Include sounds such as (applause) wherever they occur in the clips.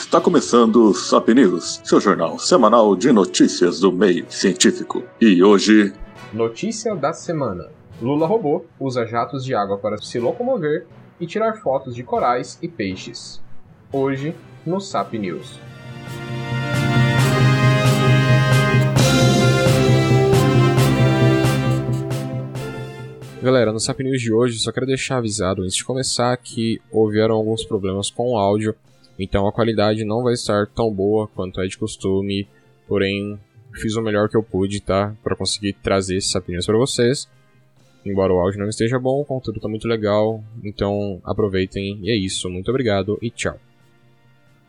Está começando o Sap News, seu jornal semanal de notícias do meio científico. E hoje. Notícia da semana: Lula robô usa jatos de água para se locomover e tirar fotos de corais e peixes. Hoje, no Sap News. Galera, no Sap News de hoje, só quero deixar avisado antes de começar que houveram alguns problemas com o áudio, então a qualidade não vai estar tão boa quanto é de costume, porém fiz o melhor que eu pude, tá? Para conseguir trazer esses Sap News para vocês. Embora o áudio não esteja bom, o conteúdo tá muito legal, então aproveitem e é isso. Muito obrigado e tchau.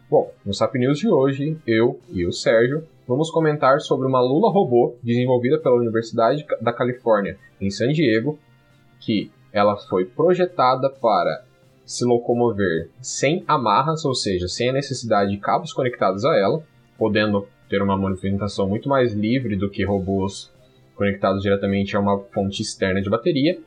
Bom, no Sap News de hoje, eu e o Sérgio vamos comentar sobre uma Lula robô desenvolvida pela Universidade da Califórnia em San Diego que ela foi projetada para se locomover sem amarras, ou seja, sem a necessidade de cabos conectados a ela, podendo ter uma movimentação muito mais livre do que robôs conectados diretamente a uma fonte externa de bateria,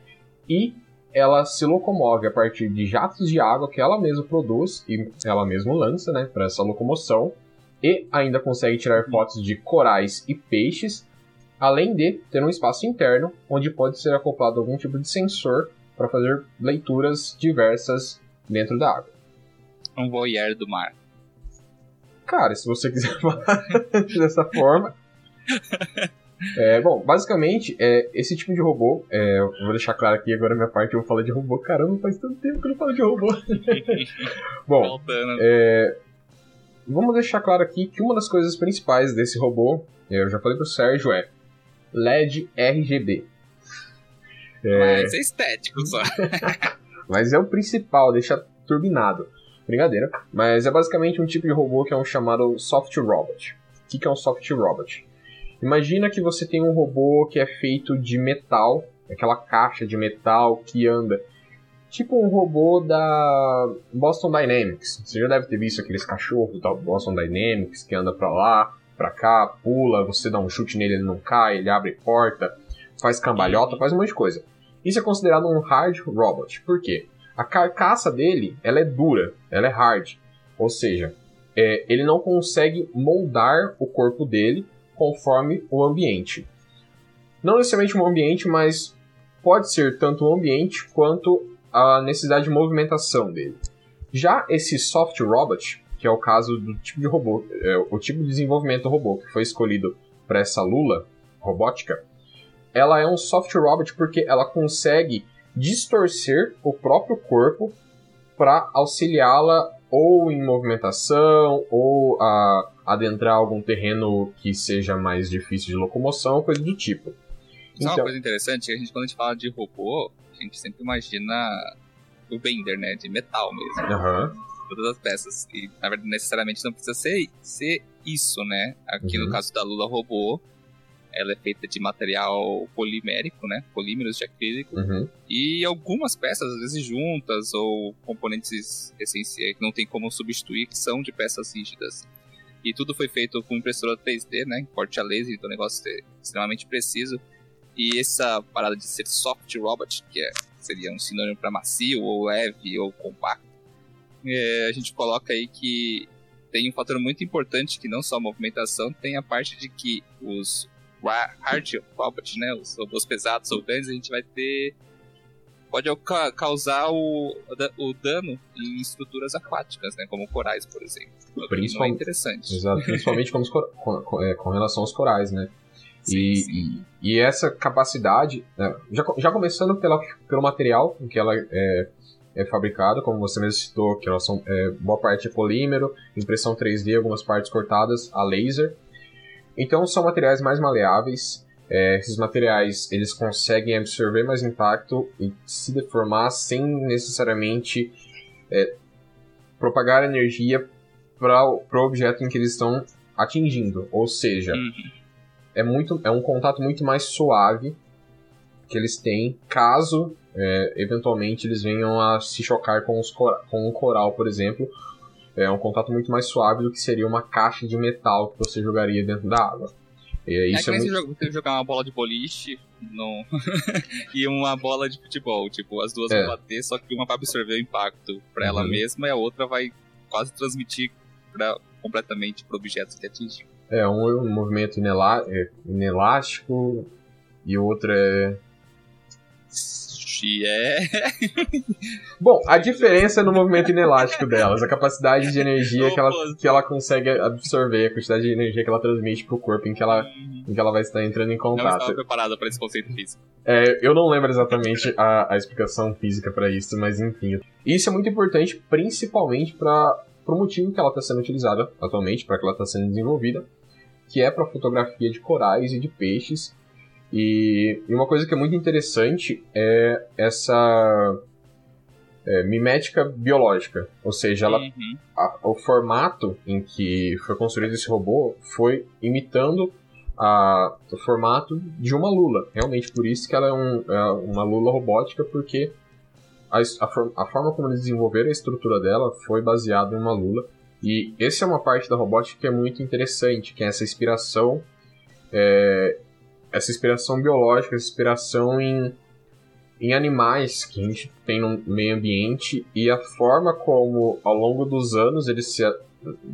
e ela se locomove a partir de jatos de água que ela mesma produz e ela mesma lança né, para essa locomoção, e ainda consegue tirar fotos de corais e peixes além de ter um espaço interno onde pode ser acoplado algum tipo de sensor para fazer leituras diversas dentro da água. Um voyeur do mar. Cara, se você (laughs) quiser falar dessa forma. É, bom, basicamente, é, esse tipo de robô, é, vou deixar claro aqui agora a minha parte, eu vou falar de robô. Caramba, faz tanto tempo que eu não falo de robô. (laughs) bom, é, vamos deixar claro aqui que uma das coisas principais desse robô, eu já falei pro Sérgio, é LED RGB. É... Mas é estético só. (laughs) Mas é o principal, deixa turbinado. Brincadeira. Mas é basicamente um tipo de robô que é um chamado soft robot. O que é um soft robot? Imagina que você tem um robô que é feito de metal, aquela caixa de metal que anda. Tipo um robô da Boston Dynamics. Você já deve ter visto aqueles cachorros da Boston Dynamics que anda pra lá, pra cá, pula, você dá um chute nele, ele não cai, ele abre porta, faz cambalhota, faz um monte de coisa. Isso é considerado um hard robot. Por quê? A carcaça dele, ela é dura, ela é hard. Ou seja, é, ele não consegue moldar o corpo dele conforme o ambiente. Não necessariamente o ambiente, mas pode ser tanto o ambiente quanto a necessidade de movimentação dele. Já esse soft robot, que é o caso do tipo de robô, é, o tipo de desenvolvimento robô que foi escolhido para essa Lula robótica, ela é um soft robot porque ela consegue distorcer o próprio corpo para auxiliá-la ou em movimentação ou a adentrar algum terreno que seja mais difícil de locomoção, coisa do tipo. Então, uma coisa interessante, a gente quando a gente fala de robô, a gente sempre imagina o Bender, né, de metal mesmo. Uhum todas as peças. E, na verdade, necessariamente não precisa ser, ser isso, né? Aqui uhum. no caso da Lula Robô, ela é feita de material polimérico, né? Polímeros de acrílico. Uhum. E algumas peças, às vezes juntas, ou componentes essenciais que não tem como substituir, que são de peças rígidas. E tudo foi feito com impressora 3D, né? Corte a laser, então o negócio é extremamente preciso. E essa parada de ser soft robot, que é, seria um sinônimo para macio, ou leve, ou compacto, é, a gente coloca aí que tem um fator muito importante que não só a movimentação, tem a parte de que os hard robots, né, os robôs pesados ou grandes, a gente vai ter pode causar o, o dano em estruturas aquáticas, né, como corais, por exemplo. Principalmente, é interessante. Exato, principalmente com, com, é, com, relação aos corais, né? Sim, e, sim. E, e, essa capacidade, né, já, já começando pela, pelo material que ela é, é fabricada, como você mesmo citou, que elas são é, boa parte é polímero, impressão 3D, algumas partes cortadas a laser. Então são materiais mais maleáveis. É, esses materiais eles conseguem absorver mais impacto e se deformar sem necessariamente é, propagar energia para o objeto em que eles estão atingindo. Ou seja, uhum. é, muito, é um contato muito mais suave que eles têm caso é, eventualmente eles venham a se chocar com, os com um coral, por exemplo. É um contato muito mais suave do que seria uma caixa de metal que você jogaria dentro da água. É, isso é, é muito... você jogar uma bola de boliche (laughs) e uma bola de futebol. Tipo, as duas é. vão bater, só que uma vai absorver o impacto para ela uhum. mesma e a outra vai quase transmitir pra, completamente para o objeto que atingiu. É, um é um movimento inelá é, inelástico e o outro é. É. (laughs) Bom, a diferença é no movimento inelástico delas, a capacidade de energia que ela, que ela consegue absorver, a quantidade de energia que ela transmite pro corpo em que ela, em que ela vai estar entrando em Não contato. estava preparada para esse conceito físico. É, eu não lembro exatamente a, a explicação física pra isso, mas enfim. Isso é muito importante, principalmente para o motivo que ela está sendo utilizada atualmente, para que ela está sendo desenvolvida, que é para fotografia de corais e de peixes. E, e uma coisa que é muito interessante é essa é, mimética biológica, ou seja, ela Uhum. a- o formato em que foi construído esse robô foi imitando a- o formato de uma lula. Realmente, por isso que ela é, um- é uma lula robótica, porque a, a for- a forma como eles desenvolveram a estrutura dela foi baseada em uma lula. E essa é uma parte da robótica que é muito interessante, que é essa inspiração, é, essa inspiração biológica, essa inspiração em em animais que a gente tem no meio ambiente e a forma como ao longo dos anos eles se ao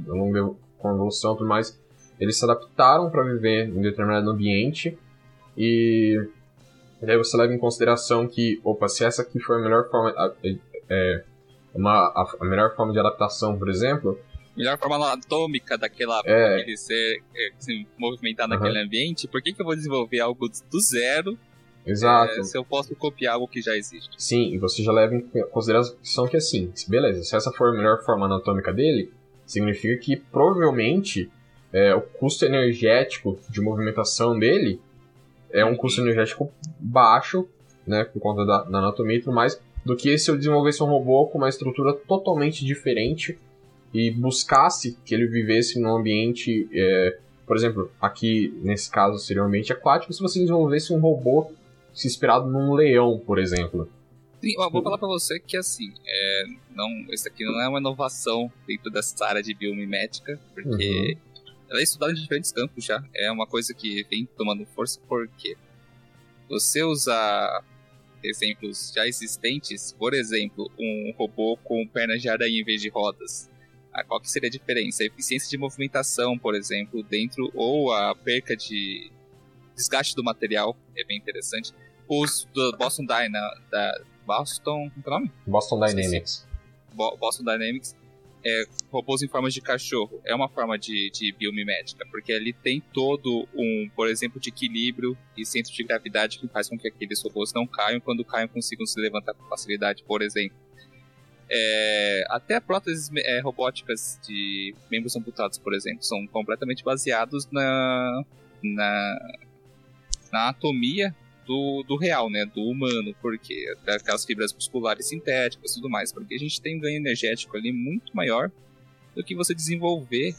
longo da evolução e tudo mais eles se adaptaram para viver em determinado ambiente e daí você leva em consideração que opa se essa aqui foi a melhor forma a, é, uma a, a melhor forma de adaptação por exemplo Melhor forma anatômica daquela É. ele ser, é, se movimentar Aham. naquele ambiente, por que, que eu vou desenvolver algo do zero exato é, se eu posso copiar algo que já existe? Sim, e você já leva em consideração que assim, beleza, se essa for a melhor forma anatômica dele, significa que provavelmente é, o custo energético de movimentação dele é um custo energético baixo, né, por conta da, da anatomia e tudo mais, do que se eu desenvolvesse um robô com uma estrutura totalmente diferente e buscasse que ele vivesse num ambiente, é, por exemplo, aqui nesse caso seria um ambiente aquático, se você desenvolvesse um robô se inspirado num leão, por exemplo. Sim, ó, vou falar pra você que assim, é, não, isso aqui não é uma inovação dentro dessa área de biomimética, porque ela é estudada em diferentes campos já. É uma coisa que vem tomando força porque você usar exemplos já existentes, por exemplo, um robô com pernas de aranha em vez de rodas. Qual que seria a diferença? A eficiência de movimentação, por exemplo, dentro, ou a perca de desgaste do material, é bem interessante. Os do Boston Dyna, da Boston, como é o nome? Boston Dynamics. Bo- Boston Dynamics, é, robôs em formas de cachorro. É uma forma de, de biomimética, porque ali tem todo um, por exemplo, de equilíbrio e centro de gravidade que faz com que aqueles robôs não caiam, quando caiam consigam se levantar com facilidade, por exemplo. É, até próteses é, robóticas de membros amputados, por exemplo, são completamente baseados na, na, na anatomia do, do real, né? Do humano, porque aquelas fibras musculares sintéticas e tudo mais, porque a gente tem um ganho energético ali muito maior do que você desenvolver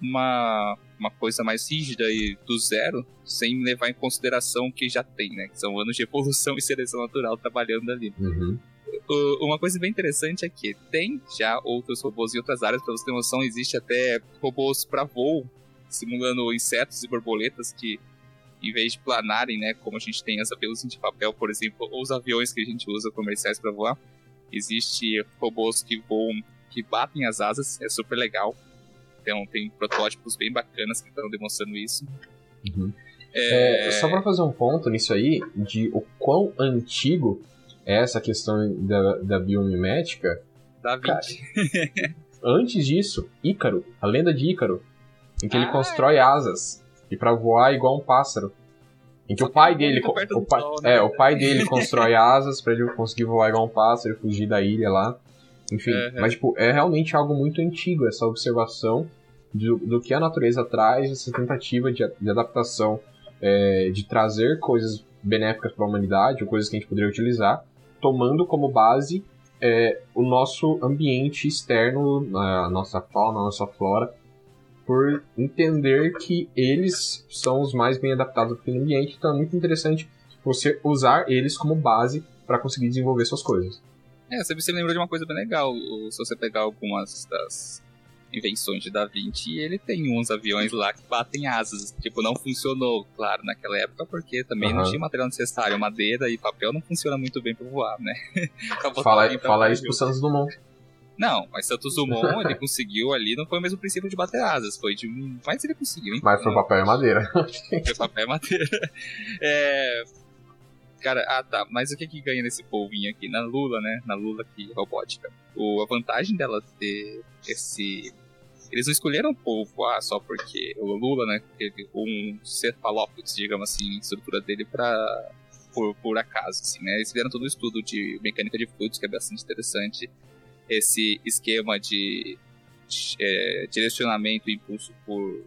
uma, uma coisa mais rígida e do zero, sem levar em consideração o que já tem, né? Que são anos de evolução (laughs) e seleção natural trabalhando ali. Uhum. Uma coisa bem interessante é que tem já outros robôs em outras áreas, pra você ter noção, existe até robôs para voo, simulando insetos e borboletas que, em vez de planarem, né, como a gente tem as peluzinhas de papel, por exemplo, ou os aviões que a gente usa comerciais para voar, existe robôs que voam, que batem as asas, é super legal. Então tem protótipos bem bacanas que estão demonstrando isso. Uhum. É, É, só pra fazer um ponto nisso aí, de o quão antigo essa questão da, da biomimética, da Vinci. antes disso, Ícaro, a lenda de Ícaro, em que ele Ah, constrói asas e pra voar igual um pássaro. Em que Só o pai dele, o pai, sol, né? é, o pai dele constrói (laughs) asas pra ele conseguir voar igual um pássaro e fugir da ilha lá. Enfim, mas tipo, é realmente algo muito antigo essa observação do, do que a natureza traz, essa tentativa de, de adaptação, é, de trazer coisas benéficas para a humanidade, ou coisas que a gente poderia utilizar, tomando como base é, o nosso ambiente externo, a nossa fauna, a nossa flora, por entender que eles são os mais bem adaptados aquele ambiente, então é muito interessante você usar eles como base para conseguir desenvolver suas coisas. É, você me lembrou de uma coisa bem legal. o- Se você pegar algumas das invenções de Da Vinci, ele tem uns aviões lá que batem asas. Tipo, não funcionou, claro, naquela época, porque também não Aham. tinha material necessário. Madeira e papel não funciona muito bem pra voar, né? (laughs) Fala, fala isso pro. Santos Dumont. Não, mas Santos (laughs) Dumont, ele conseguiu ali, não foi o mesmo princípio de bater asas, foi de. Mas ele conseguiu, hein? Mas foi papel e madeira. Foi papel e madeira. (laughs) É. Cara, ah tá, mas o que que ganha nesse polvinho aqui? Na Lula, né? Na Lula aqui, robótica. O, a vantagem dela ter esse. Eles não escolheram o polvo ah, só porque o Lula, né? Teve um cefalópodes, digamos assim, estrutura dele pra. Por, por acaso, assim, né? Eles fizeram todo um estudo de mecânica de fluidos, que é bastante interessante esse esquema de é, direcionamento e impulso por,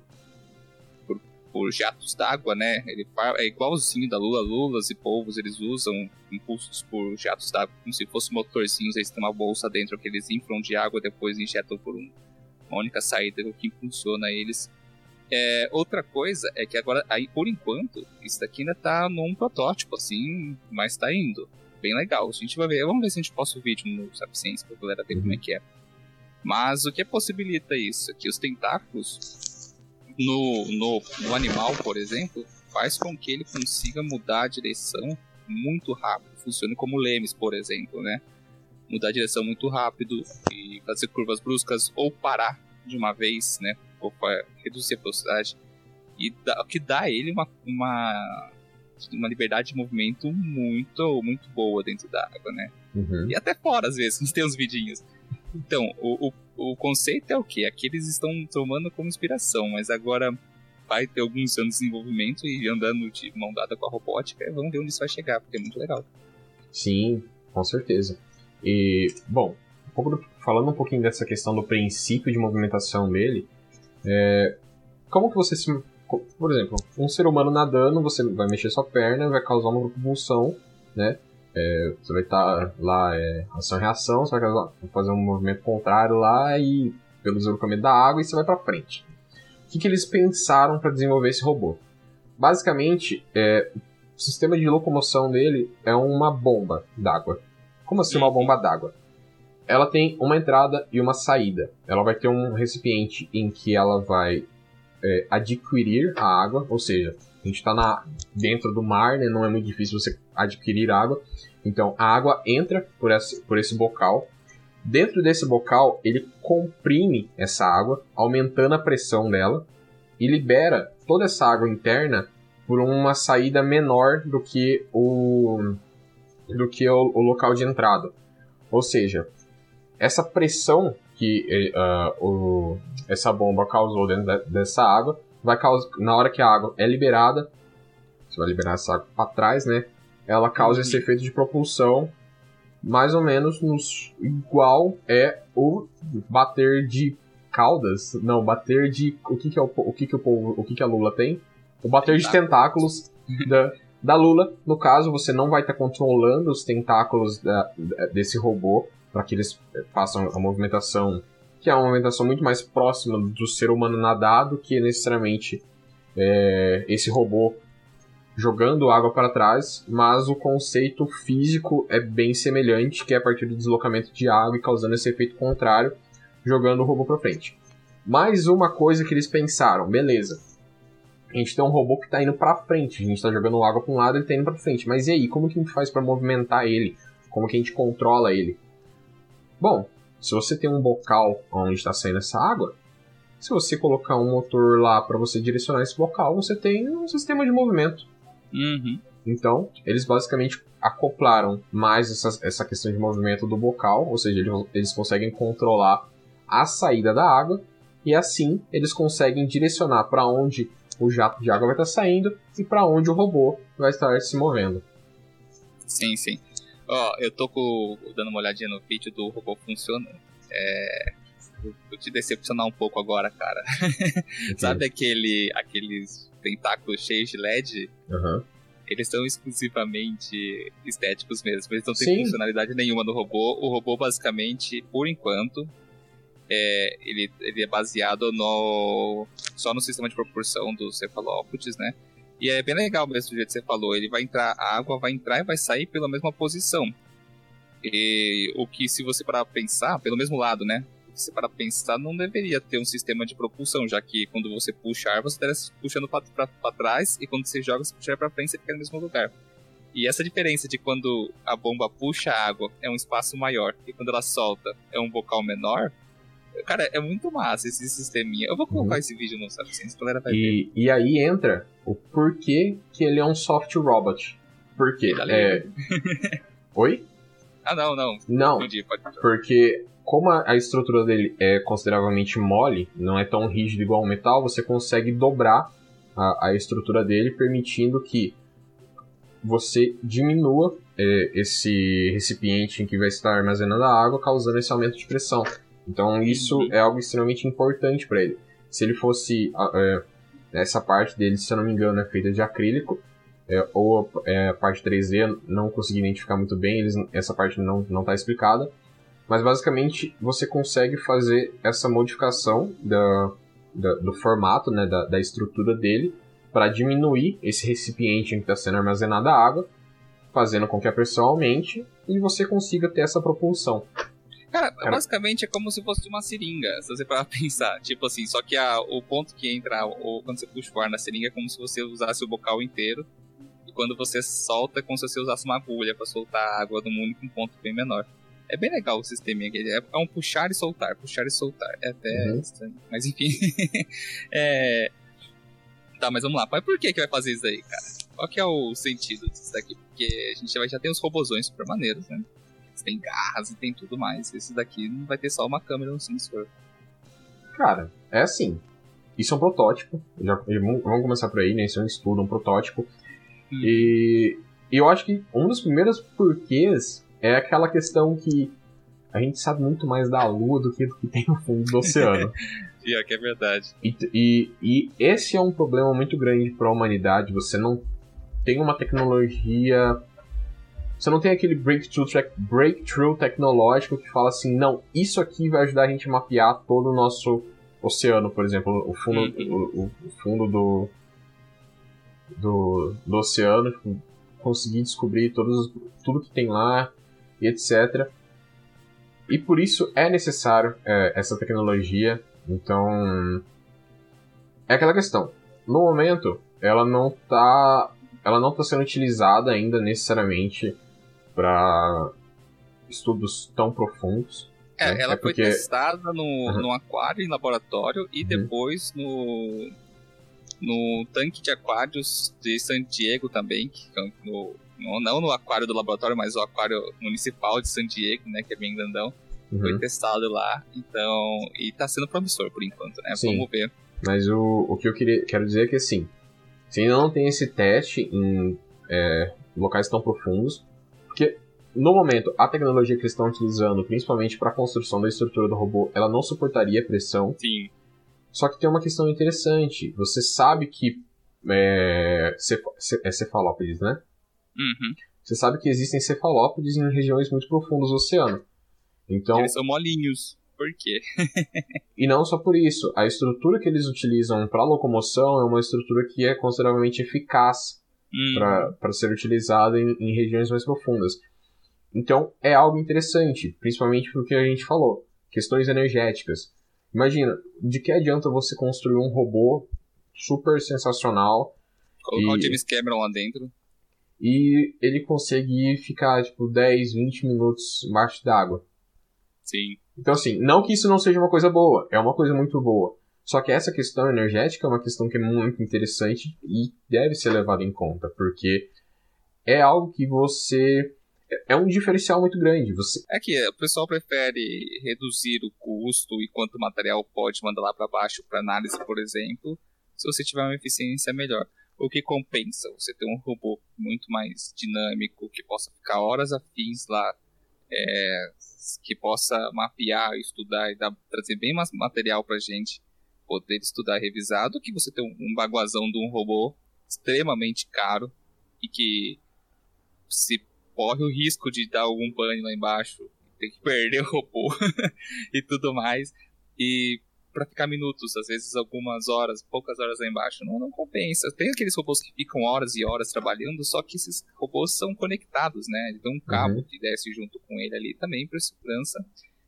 por, por jatos d'água, né? Ele é igualzinho da Lula. Lulas e polvos eles usam impulsos por jatos d'água como se fossem motorzinhos. Eles têm uma bolsa dentro que eles inflam de água depois injetam por um, uma única saída que impulsiona eles. É, outra coisa é que agora, aí, por enquanto, isso daqui ainda tá num protótipo, assim, mas tá indo bem legal. A gente vai ver, vamos ver se a gente posta o vídeo no Sapiens pra galera ver uhum. como é que é. Mas o que possibilita isso? Que os tentáculos no, no, no animal, por exemplo, faz com que ele consiga mudar a direção muito rápido. Funcione como lemes, por exemplo, né? Mudar a direção muito rápido e fazer curvas bruscas ou parar de uma vez, né? Ou reduzir a velocidade. E dá, o que dá a ele uma, uma uma liberdade de movimento muito, muito boa dentro da água, né? Uhum. E até fora, às vezes, (laughs) tem uns vidinhos. Então, o, o, o conceito é o quê? Aqui eles estão tomando como inspiração, mas agora vai ter alguns anos de desenvolvimento e andando de mão dada com a robótica, vamos ver onde isso vai chegar, porque é muito legal. Sim, com certeza. E, bom, falando um pouquinho dessa questão do princípio de movimentação dele, é, como que você se por exemplo, um ser humano nadando, você vai mexer sua perna, vai causar uma propulsão, né? É, você vai estar tá lá, é, ação-reação, você vai fazer um movimento contrário lá e pelo deslocamento da água e você vai para frente. O que, que eles pensaram para desenvolver esse robô? Basicamente, é, o sistema de locomoção dele é uma bomba d'água. Como assim uma bomba d'água? Ela tem uma entrada e uma saída. Ela vai ter um recipiente em que ela vai é, adquirir a água, ou seja, a gente está dentro do mar, né, não é muito difícil você adquirir água. Então a água entra por esse, por esse bocal. Dentro desse bocal, ele comprime essa água, aumentando a pressão dela, e libera toda essa água interna por uma saída menor do que o, do que o, o local de entrada. Ou seja, essa pressão que uh, o, essa bomba causou dentro de, dessa água, vai causar, na hora que a água é liberada, você vai liberar essa água para trás, né? Ela causa esse efeito de propulsão, mais ou menos nos, igual é o bater de caudas, não, bater de o que que é o, o que que o povo, o que que a Lula tem? O bater de tentáculos da, da Lula. No caso, você não vai estar tá controlando os tentáculos da, desse robô, para que eles eh, façam a movimentação, que é uma movimentação muito mais próxima do ser humano nadado que necessariamente é, esse robô jogando água para trás, mas o conceito físico é bem semelhante, que é a partir do deslocamento de água e causando esse efeito contrário, jogando o robô para frente. Mais uma coisa que eles pensaram, beleza. A gente tem um robô que está indo para frente, a gente está jogando água para um lado, ele está indo para frente. Mas e aí, como que a gente faz para movimentar ele? Como que a gente controla ele? Bom, se você tem um bocal onde está saindo essa água, se você colocar um motor lá para você direcionar esse bocal, você tem um sistema de movimento. Uhum. Então, eles basicamente acoplaram mais essa, essa questão de movimento do bocal, ou seja, eles, eles conseguem controlar a saída da água e assim eles conseguem direcionar para onde o jato de água vai estar saindo e para onde o robô vai estar se movendo. Sim, sim. Ó, eu tô com, dando uma olhadinha no vídeo do robô funcionando. É. Vou te decepcionar um pouco agora, cara. (laughs) Sabe aquele, aqueles tentáculos cheios de LED? Uhum. Eles são exclusivamente estéticos mesmo. Eles não têm Sim. funcionalidade nenhuma no robô. O robô, basicamente, por enquanto, é, ele, ele é baseado no, só no sistema de propulsão dos cefalópodes, né? E é bem legal mesmo do jeito que você falou. Ele vai entrar, a água vai entrar e vai sair pela mesma posição. E o que, se você parar pensar, pelo mesmo lado, né? Se para pensar, não deveria ter um sistema de propulsão, já que quando você puxa ar, você está puxando para trás, e quando você joga, você puxa para frente, você fica no mesmo lugar. E essa diferença de quando a bomba puxa a água é um espaço maior e quando ela solta é um bocal menor, cara, é muito massa esse sisteminha. Eu vou colocar uhum. esse vídeo no Sapiens, galera vai e, ver. E aí entra o porquê que ele é um soft robot. Por quê? É... (laughs) Oi? Ah, não, não. Não, Entendi, porque como a, estrutura dele é consideravelmente mole, não é tão rígido igual o metal, você consegue dobrar a, a estrutura dele, permitindo que você diminua é, esse recipiente em que vai estar armazenando a água, causando esse aumento de pressão. Então isso uhum. é algo extremamente importante para ele. Se ele fosse é, essa parte dele, se eu não me engano, é feita de acrílico, é, ou é, a parte 3D não consegui identificar muito bem, eles, essa parte não não está explicada. Mas basicamente você consegue fazer essa modificação da, da do formato, né, da, da estrutura dele, para diminuir esse recipiente em que está sendo armazenada a água, fazendo com que a pressão aumente e você consiga ter essa propulsão. Cara, Cara, basicamente é como se fosse uma seringa, se você parar (laughs) pensar. Tipo assim, só que a, o ponto que entra, ou quando você puxa o ar na seringa, é como se você usasse o bocal inteiro. E quando você solta, é como se você usasse uma agulha para soltar a água de um único ponto bem menor. É bem legal o sistema aqui. É, é um puxar e soltar, puxar e soltar. É até uhum. estranho. Mas enfim. (laughs) é. Tá, mas vamos lá. Mas por que que vai fazer isso aí, cara? Qual que é o sentido disso daqui? Porque a gente já, já tem os robozões super maneiros, né? Têm garras e tem tudo mais. Esse daqui não vai ter só uma câmera no sensor. Cara, é assim. Isso é um protótipo. Já, vamos começar por aí, né? Isso é um estudo, um protótipo. Hum. E, e eu acho que um dos primeiros porquês é aquela questão que a gente sabe muito mais da Lua do que do que tem no fundo do oceano. Pior (laughs) que é verdade. E, e, e esse é um problema muito grande para a humanidade. Você não tem uma tecnologia. Você não tem aquele breakthrough, breakthrough tecnológico que fala assim, não, isso aqui vai ajudar a gente a mapear todo o nosso oceano, por exemplo, o fundo, uhum. o, o, fundo do, do, do oceano, tipo, conseguir descobrir todos, tudo que tem lá e etc. E por isso é necessário é, essa tecnologia. Então é aquela questão. No momento, ela não está ela não está sendo utilizada ainda necessariamente para estudos tão profundos. É, né? ela é porque... foi testada no, uhum. no aquário em laboratório e uhum. depois no, no tanque de aquários de San Diego também, que, é no, no, não no aquário do laboratório, mas o aquário municipal de San Diego, né, que é bem grandão. Uhum. Foi testado lá, então. E tá sendo promissor por enquanto, né? Sim. Vamos ver. Mas o, o que eu queria, quero dizer é que assim, se ainda não tem esse teste em é, locais tão profundos, porque no momento a tecnologia que eles estão utilizando, principalmente para a construção da estrutura do robô, ela não suportaria pressão. Sim. Só que tem uma questão interessante. Você sabe que é, é cefalópodes, né? Uhum. Você sabe que existem cefalópodes em regiões muito profundas do oceano. Então, eles são molinhos. Por quê? (laughs) e não só por isso. A estrutura que eles utilizam para locomoção é uma estrutura que é consideravelmente eficaz hum. para ser utilizada em, em regiões mais profundas. Então é algo interessante, principalmente porque a gente falou, questões energéticas. Imagina, de que adianta você construir um robô super sensacional Colocar e... o James Cameron lá dentro e ele conseguir ficar tipo 10, 20 minutos embaixo d'água. Sim. Então assim, não que isso não seja uma coisa boa, é uma coisa muito boa. Só que essa questão energética é uma questão que é muito interessante e deve ser levada em conta, porque é algo que você é um diferencial muito grande. Você... É que o pessoal prefere reduzir o custo e quanto material pode mandar lá para baixo para análise, por exemplo, se você tiver uma eficiência melhor o que compensa você ter um robô muito mais dinâmico, que possa ficar horas a lá, é, que possa mapear, estudar e dar, trazer bem mais material pra gente poder estudar revisado, que você ter um, um baguazão de um robô extremamente caro e que se corre o risco de dar algum pane lá embaixo, ter que perder o robô (laughs) e tudo mais. E para ficar minutos, às vezes algumas horas, poucas horas lá embaixo. Não, não compensa. Tem aqueles robôs que ficam horas e horas trabalhando, só que esses robôs são conectados, né? Ele tem um cabo uhum. que desce junto com ele ali também para segurança,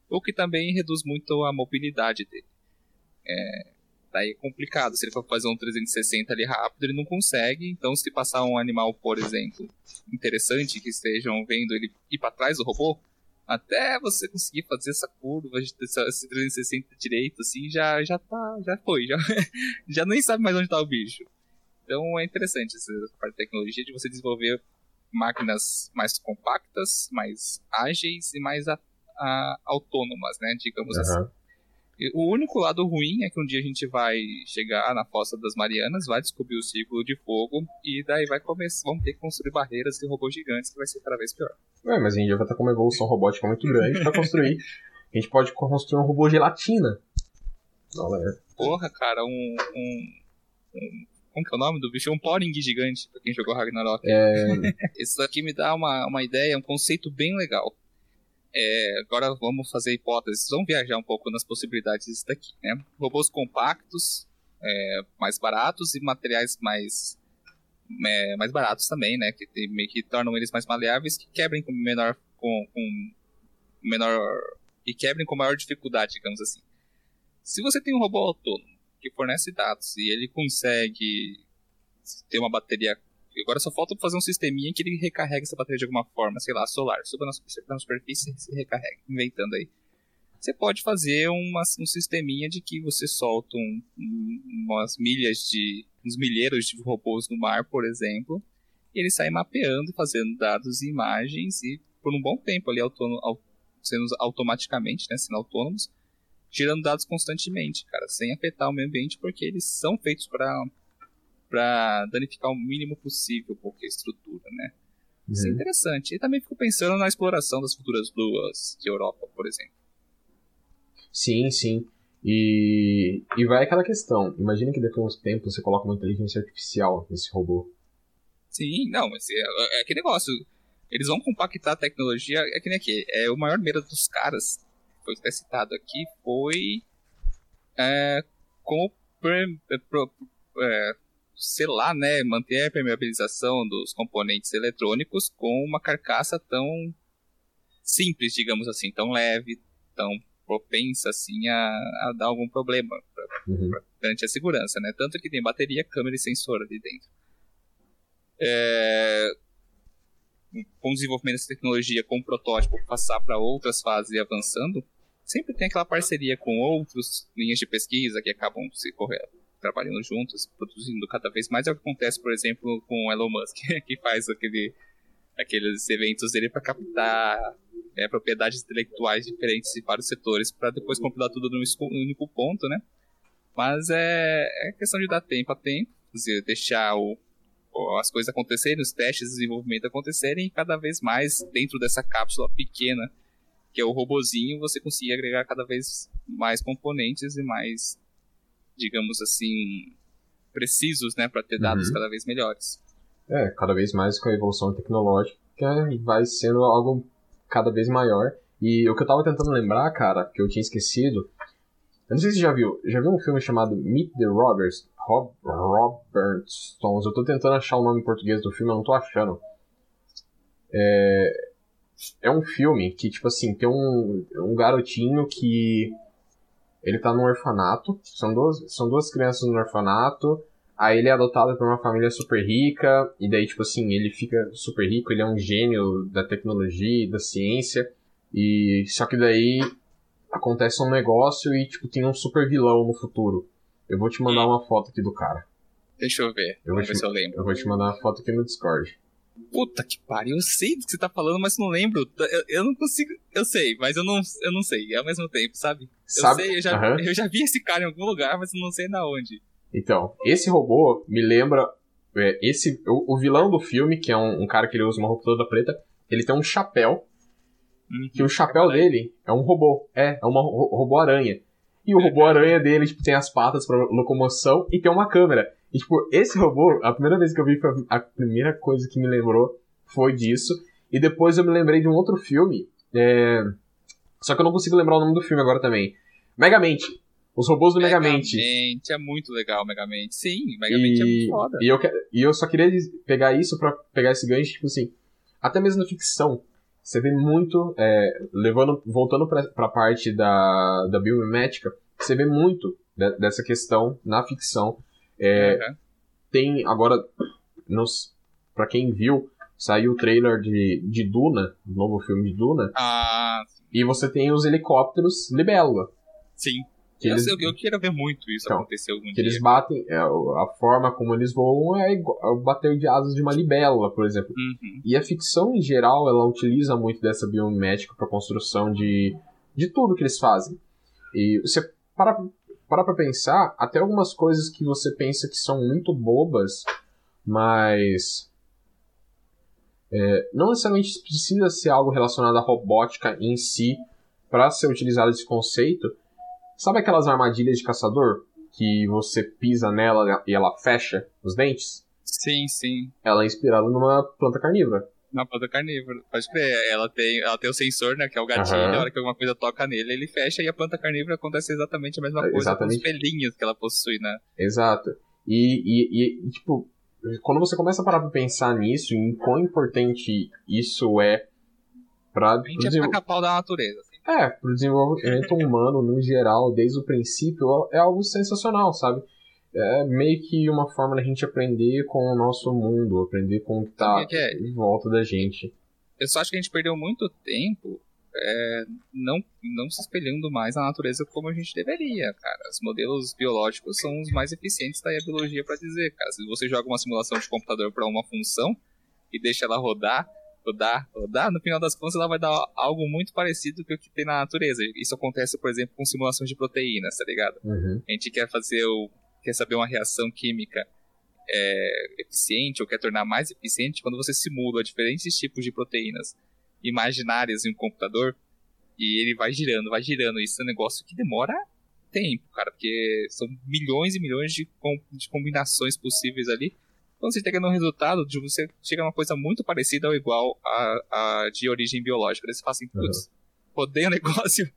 o que também reduz muito a mobilidade dele. É, Daí é complicado. Se ele for fazer um 360 ali rápido, ele não consegue. Então, se passar um animal, por exemplo, interessante, que estejam vendo ele ir para trás do robô, até você conseguir fazer essa curva, esse 360 direito, assim, já, já tá, já foi, já, (laughs) já nem sabe mais onde tá o bicho. Então é interessante essa parte de tecnologia de você desenvolver máquinas mais compactas, mais ágeis e mais a, a, autônomas, né, digamos uhum. assim. O único lado ruim é que um dia a gente vai chegar na Fossa das Marianas, vai descobrir o círculo de fogo e daí vai começar, vamos ter que construir barreiras e robôs gigantes que vai ser cada vez pior. Ué, mas a gente já vai estar com uma evolução robótica muito grande para construir. a gente pode construir um robô gelatina. Não é. Porra, cara, um, um, um como que é o nome do bicho? Um Poring gigante, pra quem jogou Ragnarok. É... Isso aqui me dá uma, uma ideia, um conceito bem legal. É, agora vamos fazer hipóteses, vamos viajar um pouco nas possibilidades daqui, né? Robôs compactos, é, mais baratos e materiais mais é, mais baratos também, né? Que, que tornam eles mais maleáveis, que quebrem com menor com, com menor e quebrem com maior dificuldade, digamos assim. Se você tem um robô autônomo que fornece dados e ele consegue ter uma bateria Agora só falta fazer um sisteminha que ele recarrega essa bateria de alguma forma, sei lá, solar. Suba na, superfície e se recarrega, inventando aí. Você pode fazer uma, um sisteminha de que você solta um, um, umas milhas de. uns milheiros de robôs no mar, por exemplo, e ele sai mapeando, fazendo dados e imagens, e por um bom tempo ali, sendo automaticamente, né, sendo autônomos, gerando dados constantemente, cara, sem afetar o meio ambiente, porque eles são feitos para para danificar o mínimo possível qualquer estrutura, né? Uhum. Isso é uhum. interessante. E também fico pensando na exploração das futuras luas de Europa, por exemplo. Sim, sim. E, e vai aquela questão. Imagina que daqui a uns tempos você coloca uma inteligência artificial nesse robô. Sim, não, mas é, é que negócio. Eles vão compactar a tecnologia. É que nem aqui. É, o maior medo dos caras, foi até citado aqui, foi é, como é, selar, né, manter a permeabilização dos componentes eletrônicos com uma carcaça tão simples, digamos assim, tão leve, tão propensa assim a, a dar algum problema pra, uhum. pra, durante a segurança, né? Tanto que tem bateria, câmera e sensor ali dentro. É... Com o desenvolvimento dessa tecnologia, com o protótipo passar para outras fases e avançando, sempre tem aquela parceria com outras linhas de pesquisa que acabam se correndo trabalhando juntos, produzindo cada vez mais. É o que acontece, por exemplo, com o Elon Musk, (laughs) que faz aquele, aqueles eventos dele para captar é, propriedades intelectuais diferentes em vários setores, para depois compilar tudo num único ponto, né? Mas é, é questão de dar tempo a tempo, dizer, deixar o, as coisas acontecerem, os testes de desenvolvimento acontecerem, e cada vez mais dentro dessa cápsula pequena que é o robozinho, você conseguir agregar cada vez mais componentes e mais digamos assim, precisos, né, para ter dados uhum. cada vez melhores. É, cada vez mais com a evolução tecnológica vai sendo algo cada vez maior. E o que eu tava tentando lembrar, cara, que eu tinha esquecido, eu não sei se você já viu, já viu um filme chamado Meet the Robbers? Rob, Robert Stones. Eu tô tentando achar o nome em português do filme, eu não tô achando. É, é um filme que, tipo assim, tem um, um garotinho que ele tá num orfanato. São duas, são duas crianças no orfanato. Aí ele é adotado por uma família super rica. E daí, tipo assim, ele fica super rico. Ele é um gênio da tecnologia e da ciência. E só que daí acontece um negócio e, tipo, tem um super vilão no futuro. Eu vou te mandar uma foto aqui do cara. Deixa eu ver. Eu vou ver te, se eu lembro. Eu vou te mandar uma foto aqui no Discord. Puta que pariu, eu sei do que você tá falando, mas não lembro. Eu, eu não consigo. Eu sei, mas eu não, eu não sei. Ao mesmo tempo, sabe? Eu sabe? sei, eu já, uhum. eu já vi esse cara em algum lugar, mas eu não sei na onde. Então, esse robô me lembra. É, esse, o, o, vilão do filme, que é um, um, cara que ele usa uma roupa toda preta, ele tem um chapéu. Uhum, que o chapéu é dele é um robô. É, é uma robô aranha. E o robô (laughs) aranha dele, tipo, tem as patas para locomoção e tem uma câmera. E, tipo, esse robô, a primeira vez que eu vi, foi a primeira coisa que me lembrou foi disso. E depois eu me lembrei de um outro filme. É... Só que eu não consigo lembrar o nome do filme agora também. Megamente. Os robôs do Megamente. Megamente, é muito legal, Megamente. Sim, Megamente e... é muito foda. E eu, e eu só queria pegar isso para pegar esse gancho, tipo assim, até mesmo na ficção, você vê muito, é, levando, voltando pra, pra parte da, da biomimética, você vê muito de- dessa questão na ficção. É, Aham. tem agora, nos, pra quem viu, saiu o trailer de, de Duna, o novo filme de Duna, Ah, e você tem os helicópteros Libélula. sim. Que eu, eles, eu, eu quero ver muito isso Então, acontecer algum que dia. eles batem, é, a forma como eles voam é igual ao bater de asas de uma libélula, por exemplo. Uhum. E a ficção em geral, ela utiliza muito dessa biomimética para construção de, de tudo que eles fazem. E você para para pra pensar, até algumas coisas que você pensa que são muito bobas, mas é, não necessariamente precisa ser algo relacionado à robótica em si para ser utilizado esse conceito. Sabe aquelas armadilhas de caçador que você pisa nela e ela fecha os dentes? Sim, sim. Ela é inspirada numa planta carnívora. Na planta carnívora. Pode crer. Ela tem, ela tem o sensor, né? Que é o gatilho. Aham. A hora que alguma coisa toca nele, ele fecha e a planta carnívora acontece exatamente a mesma É, coisa exatamente. com os pelinhos que ela possui, né? Exato. E, e, e, tipo, quando você começa a parar pra pensar nisso, em quão importante isso é pra, A gente é desenvol- pica-pau da natureza. assim. é, pro desenvolvimento humano no geral, desde o princípio, é algo sensacional, sabe? É meio que uma forma da gente aprender com o nosso mundo, aprender com o que tá que é? em volta da gente. Eu só acho que a gente perdeu muito tempo é, não, não se espelhando mais na natureza como a gente deveria, cara. Os modelos biológicos são os mais eficientes da biologia para dizer, cara. Se você joga uma simulação de computador para uma função e deixa ela rodar, rodar, rodar, no final das contas ela vai dar algo muito parecido com o que tem na natureza. Isso acontece, por exemplo, com simulações de proteínas, tá ligado? Uhum. A gente quer fazer o. quer saber uma reação química é, eficiente ou quer tornar mais eficiente quando você simula diferentes tipos de proteínas imaginárias em um computador e ele vai girando, vai girando. Isso é um negócio que demora tempo, cara, porque são milhões e milhões de, com- de combinações possíveis ali. Quando você chega no resultado, de você chega a uma coisa muito parecida ou igual a, a de origem biológica. Daí você fala assim, putz, rodei o (laughs) negócio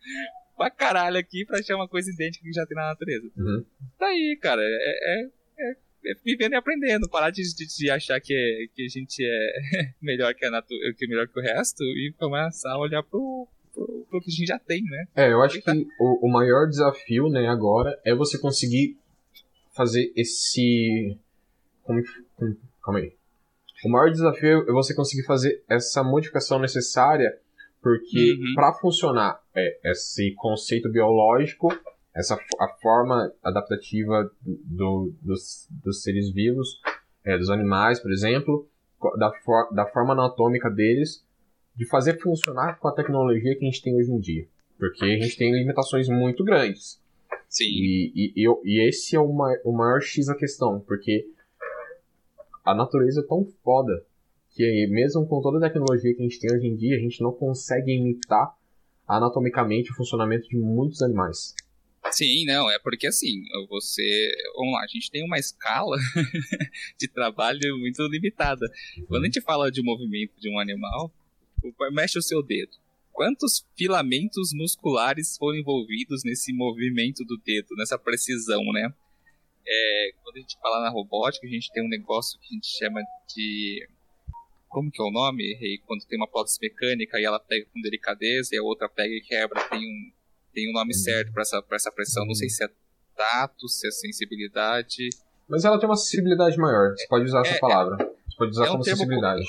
pra caralho aqui pra achar uma coisa idêntica que já tem na natureza. Uhum. Daí, cara, é, é, é- é vivendo e aprendendo. Parar de, de, de achar que, é- que a gente é (laughs) melhor que, a natu que é melhor que o resto e começar a olhar pro, pro, pro que a gente já tem, né? É, eu acho que o, o maior desafio, né, agora é você conseguir fazer esse. Como, como- calma aí. O maior desafio é você conseguir fazer essa modificação necessária, porque Uhum. para funcionar é, esse conceito biológico, essa a forma adaptativa do- dos, dos seres vivos, é, dos animais, por exemplo, da, for- da forma anatômica deles, de fazer funcionar com a tecnologia que a gente tem hoje em dia. Porque a gente tem limitações muito grandes. Sim. E, e, e eu- e esse é o, ma- o maior X da questão, porque a natureza é tão foda que mesmo com toda a tecnologia que a gente tem hoje em dia, a gente não consegue imitar anatomicamente o funcionamento de muitos animais. Sim, não, é porque assim, você. Vamos lá, a gente tem uma escala (laughs) de trabalho muito limitada. Quando a gente fala de movimento de um animal, mexe o seu dedo. Quantos filamentos musculares foram envolvidos nesse movimento do dedo, nessa precisão, né? É, quando a gente fala na robótica, a gente tem um negócio que a gente chama de. Como que é o nome? Rei? Quando tem uma prótese mecânica e ela pega com delicadeza e a outra pega e quebra, tem um, tem um nome Uhum. certo para essa, pra essa pressão. Não sei se é tato, se é sensibilidade. Mas ela tem uma sensibilidade maior, você pode usar essa É, palavra. Você pode usar é um como sensibilidade.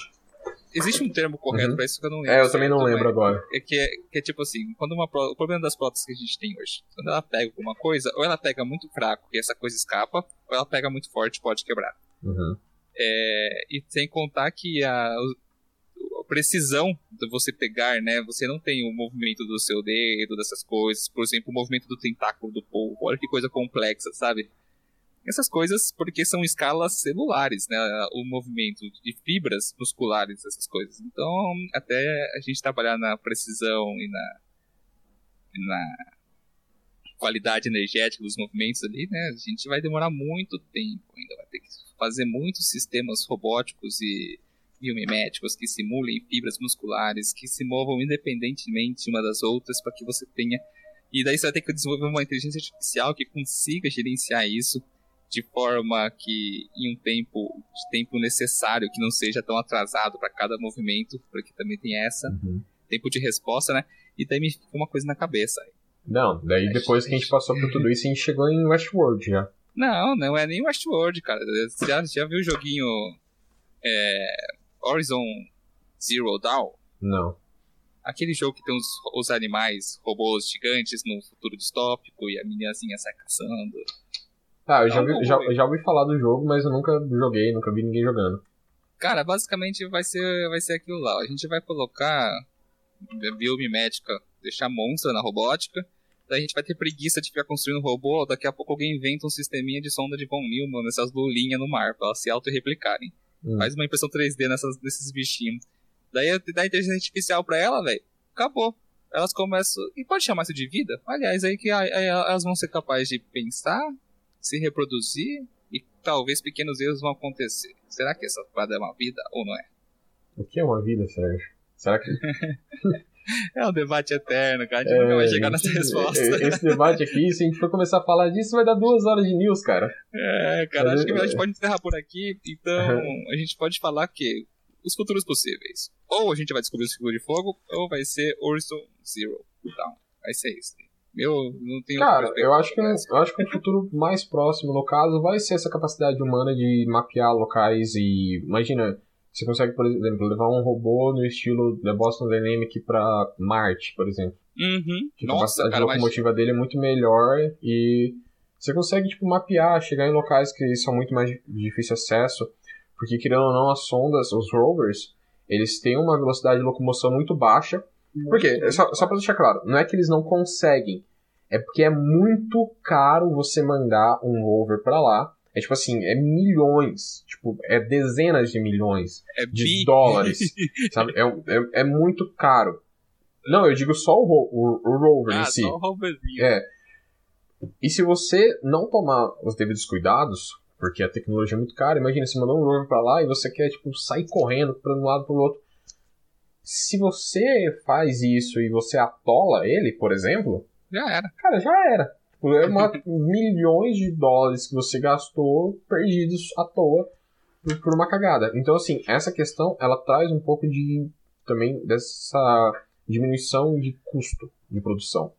Existe um termo correto Uhum. pra isso que eu não lembro. É, eu também não lembro agora. É que, é que é tipo assim, quando uma o problema das próteses que a gente tem hoje, quando ela pega alguma coisa, ou ela pega muito fraco e essa coisa escapa, ou ela pega muito forte e pode quebrar. Uhum. É, e sem contar que a, a precisão de você pegar, né? Você não tem o movimento do seu dedo, dessas coisas. Por exemplo, o movimento do tentáculo do polvo. Olha que coisa complexa, sabe? Essas coisas porque são escalas celulares, né? O movimento de fibras musculares, essas coisas. Então, até a gente trabalhar na precisão e na, e na qualidade energética dos movimentos ali, né? A gente vai demorar muito tempo ainda. Vai ter que fazer muitos sistemas robóticos e biomiméticos que simulem fibras musculares, que se movam independentemente uma das outras para que você tenha. E daí você vai ter que desenvolver uma inteligência artificial que consiga gerenciar isso de forma que em um tempo de tempo necessário, que não seja tão atrasado para cada movimento, porque também tem essa Uhum. tempo de resposta, né? E daí me fica uma coisa na cabeça. Não, daí depois que a gente passou por tudo isso, a gente chegou em Westworld já. Não, não é nem Westworld, cara. Você já, já viu o joguinho é, Horizon Zero Dawn? Não. Aquele jogo que tem os, os animais, robôs gigantes no futuro distópico e a meninazinha sai caçando. Ah, eu já, Não, vi, já, já ouvi falar do jogo, mas eu nunca joguei, nunca vi ninguém jogando. Cara, basicamente vai ser, vai ser aquilo lá. A gente vai colocar biomimética, deixar monstra na robótica. Daí a gente vai ter preguiça de ficar construindo robô. Daqui a pouco alguém inventa um sisteminha de sonda de Von Neumann, essas lulinhas no mar, pra elas se auto-replicarem. Hum. Faz uma impressão 3D nessas, nesses bichinhos. Daí dá inteligência artificial pra ela, velho. Acabou. Elas começam. E pode chamar isso de vida? Aliás, aí que aí elas vão ser capazes de pensar, se reproduzir e talvez pequenos erros vão acontecer. Será que essa parada é uma vida ou não é? O que é uma vida, Sérgio? Será que. (laughs) (laughs) É um debate eterno, cara. A gente nunca vai chegar nessa esse- resposta. Esse debate aqui, se a gente for começar a falar disso, vai dar duas horas de news, cara. É, cara, Mas acho que a gente pode encerrar por aqui. Então, a gente pode falar que os futuros possíveis. Ou a gente vai descobrir o ciclo de fogo, ou vai ser Horizon Zero Dawn. Vai ser isso. Eu não tenho Cara, eu acho, que, eu acho que um futuro mais próximo, no caso, vai ser essa capacidade humana de mapear locais e. Imagina, você consegue, por exemplo, levar um robô no estilo da Boston Dynamic pra Marte, por exemplo. Uhum. Que a Nossa, capacidade cara, mas locomotiva dele é muito melhor e você consegue, tipo, mapear, chegar em locais que são muito mais de difícil acesso, porque, querendo ou não, as sondas, os rovers, eles têm uma velocidade de locomoção muito baixa. Por quê? Só, só pra deixar claro, não é que eles não conseguem, é porque é muito caro você mandar um rover pra lá. É tipo assim, é milhões, tipo, é dezenas de milhões é de bi- dólares, (laughs) sabe? É, é, é muito caro. Não, eu digo só o, ro- o, o rover Ah, em si. só o robozinho. É. E se você não tomar os devidos cuidados, porque a tecnologia é muito cara, imagina, você mandou um rover pra lá e você quer, tipo, sair correndo pra um lado pro outro. Se você faz isso e você atola ele, por exemplo, Já era. cara, já era. Tipo, É uma, (laughs) milhões de dólares que você gastou perdidos à toa por, por uma cagada. Então, assim, essa questão, ela traz um pouco de, também, dessa diminuição de custo de produção.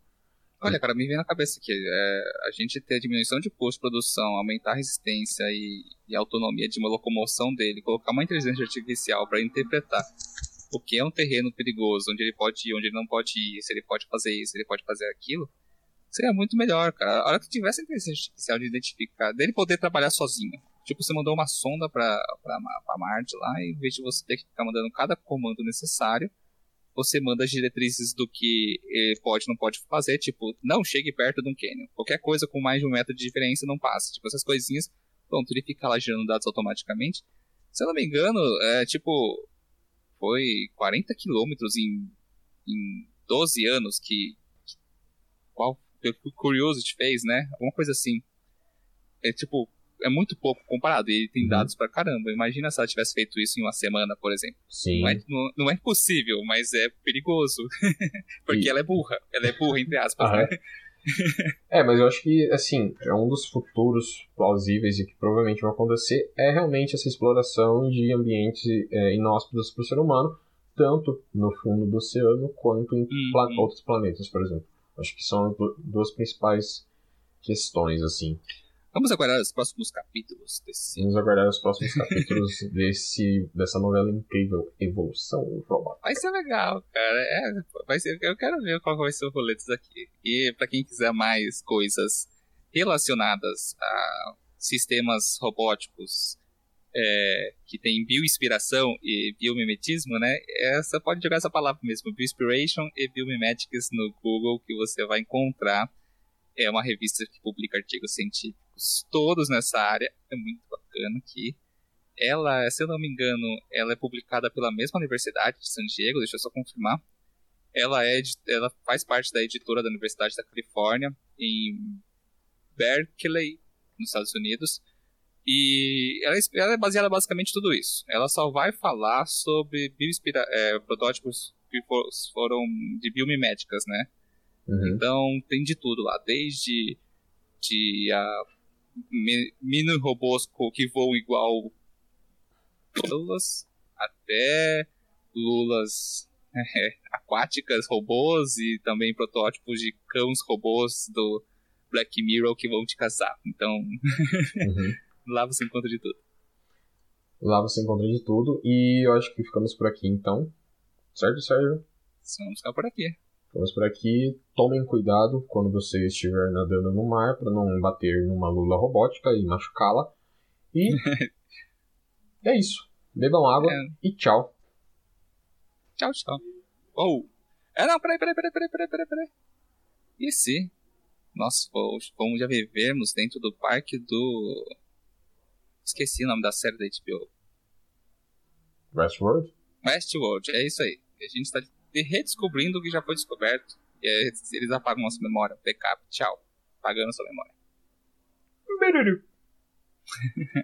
Olha, cara, me vem na cabeça que é, a gente ter diminuição de custo de produção, aumentar a resistência e, e a autonomia de uma locomoção dele, colocar uma inteligência artificial para interpretar o que é um terreno perigoso, onde ele pode ir, onde ele não pode ir, se ele pode fazer isso, se ele pode fazer aquilo, seria muito melhor, cara. A hora que tivesse a inteligência artificial de identificar, dele poder trabalhar sozinho. Tipo, você mandou uma sonda pra, pra, pra Marte lá, e em vez de você ter que ficar mandando cada comando necessário, você manda as diretrizes do que ele pode e não pode fazer, tipo, não chegue perto de um canyon. Qualquer coisa com mais de um metro de diferença não passa. Tipo, essas coisinhas, pronto, ele fica lá gerando dados automaticamente. Se eu não me engano, é tipo, foi 40 quilômetros em, em 12 anos que, que qual que o Curiosity fez, né? Alguma coisa assim. É tipo, é muito pouco comparado. E ele tem Uhum. dados pra caramba. Imagina se ela tivesse feito isso em uma semana, por exemplo. Sim. Não é, não, não é impossível, mas é perigoso. (laughs) Porque E- ela é burra. Ela é burra, entre aspas. Né? (laughs) É, mas eu acho que, assim, é um dos futuros plausíveis e que provavelmente vai acontecer é realmente essa exploração de ambientes é, inóspitos para o ser humano, tanto no fundo do oceano quanto em Uhum. pla- outros planetas, por exemplo. Acho que são du- duas principais questões, assim. Vamos aguardar os próximos capítulos desse. Vamos aguardar os próximos (laughs) capítulos desse, dessa novela incrível, Evolução Robot. Vai ser legal, cara. É, vai ser, eu quero ver qual vai ser o rolê disso aqui. E pra quem quiser mais coisas relacionadas a sistemas robóticos é, que tem bioinspiração e biomimetismo, né? Essa pode jogar essa palavra mesmo, bioinspiration e biomimetics no Google que você vai encontrar. É uma revista que publica artigos científicos todos nessa área. É muito bacana aqui. Ela, se eu não me engano, ela é publicada pela mesma universidade de San Diego, deixa eu só confirmar. Ela, é, ela faz parte da editora da Universidade da Califórnia, em Berkeley, nos Estados Unidos. E ela, é- ela é baseada basicamente em tudo isso. Ela só vai falar sobre é, protótipos que for- foram de biomiméticas, né? Uhum. Então tem de tudo lá, desde de mi- mini robôs que voam igual lulas, até lulas (laughs) é, aquáticas, robôs e também protótipos de cães robôs do Black Mirror que vão te caçar. Então, (laughs) Uhum. Lá você encontra de tudo. Lá você encontra de tudo. E eu acho que ficamos por aqui então. Certo, Sérgio? Vamos ficar por aqui. Ficamos por aqui. Tomem cuidado quando você estiver nadando no mar para não bater numa lula robótica e machucá-la. E (laughs) é isso. Bebam água É. e tchau. Tchau, tchau. Oh! É, não, peraí, peraí, peraí, peraí, peraí, peraí, peraí. E se nós fomos, já vivermos dentro do parque do... Esqueci o nome da série da HBO. Westworld? Westworld, é isso aí. A gente está redescobrindo o que já foi descoberto. E aí eles apagam nossa memória. Backup, tchau. Apagando sua memória. (laughs)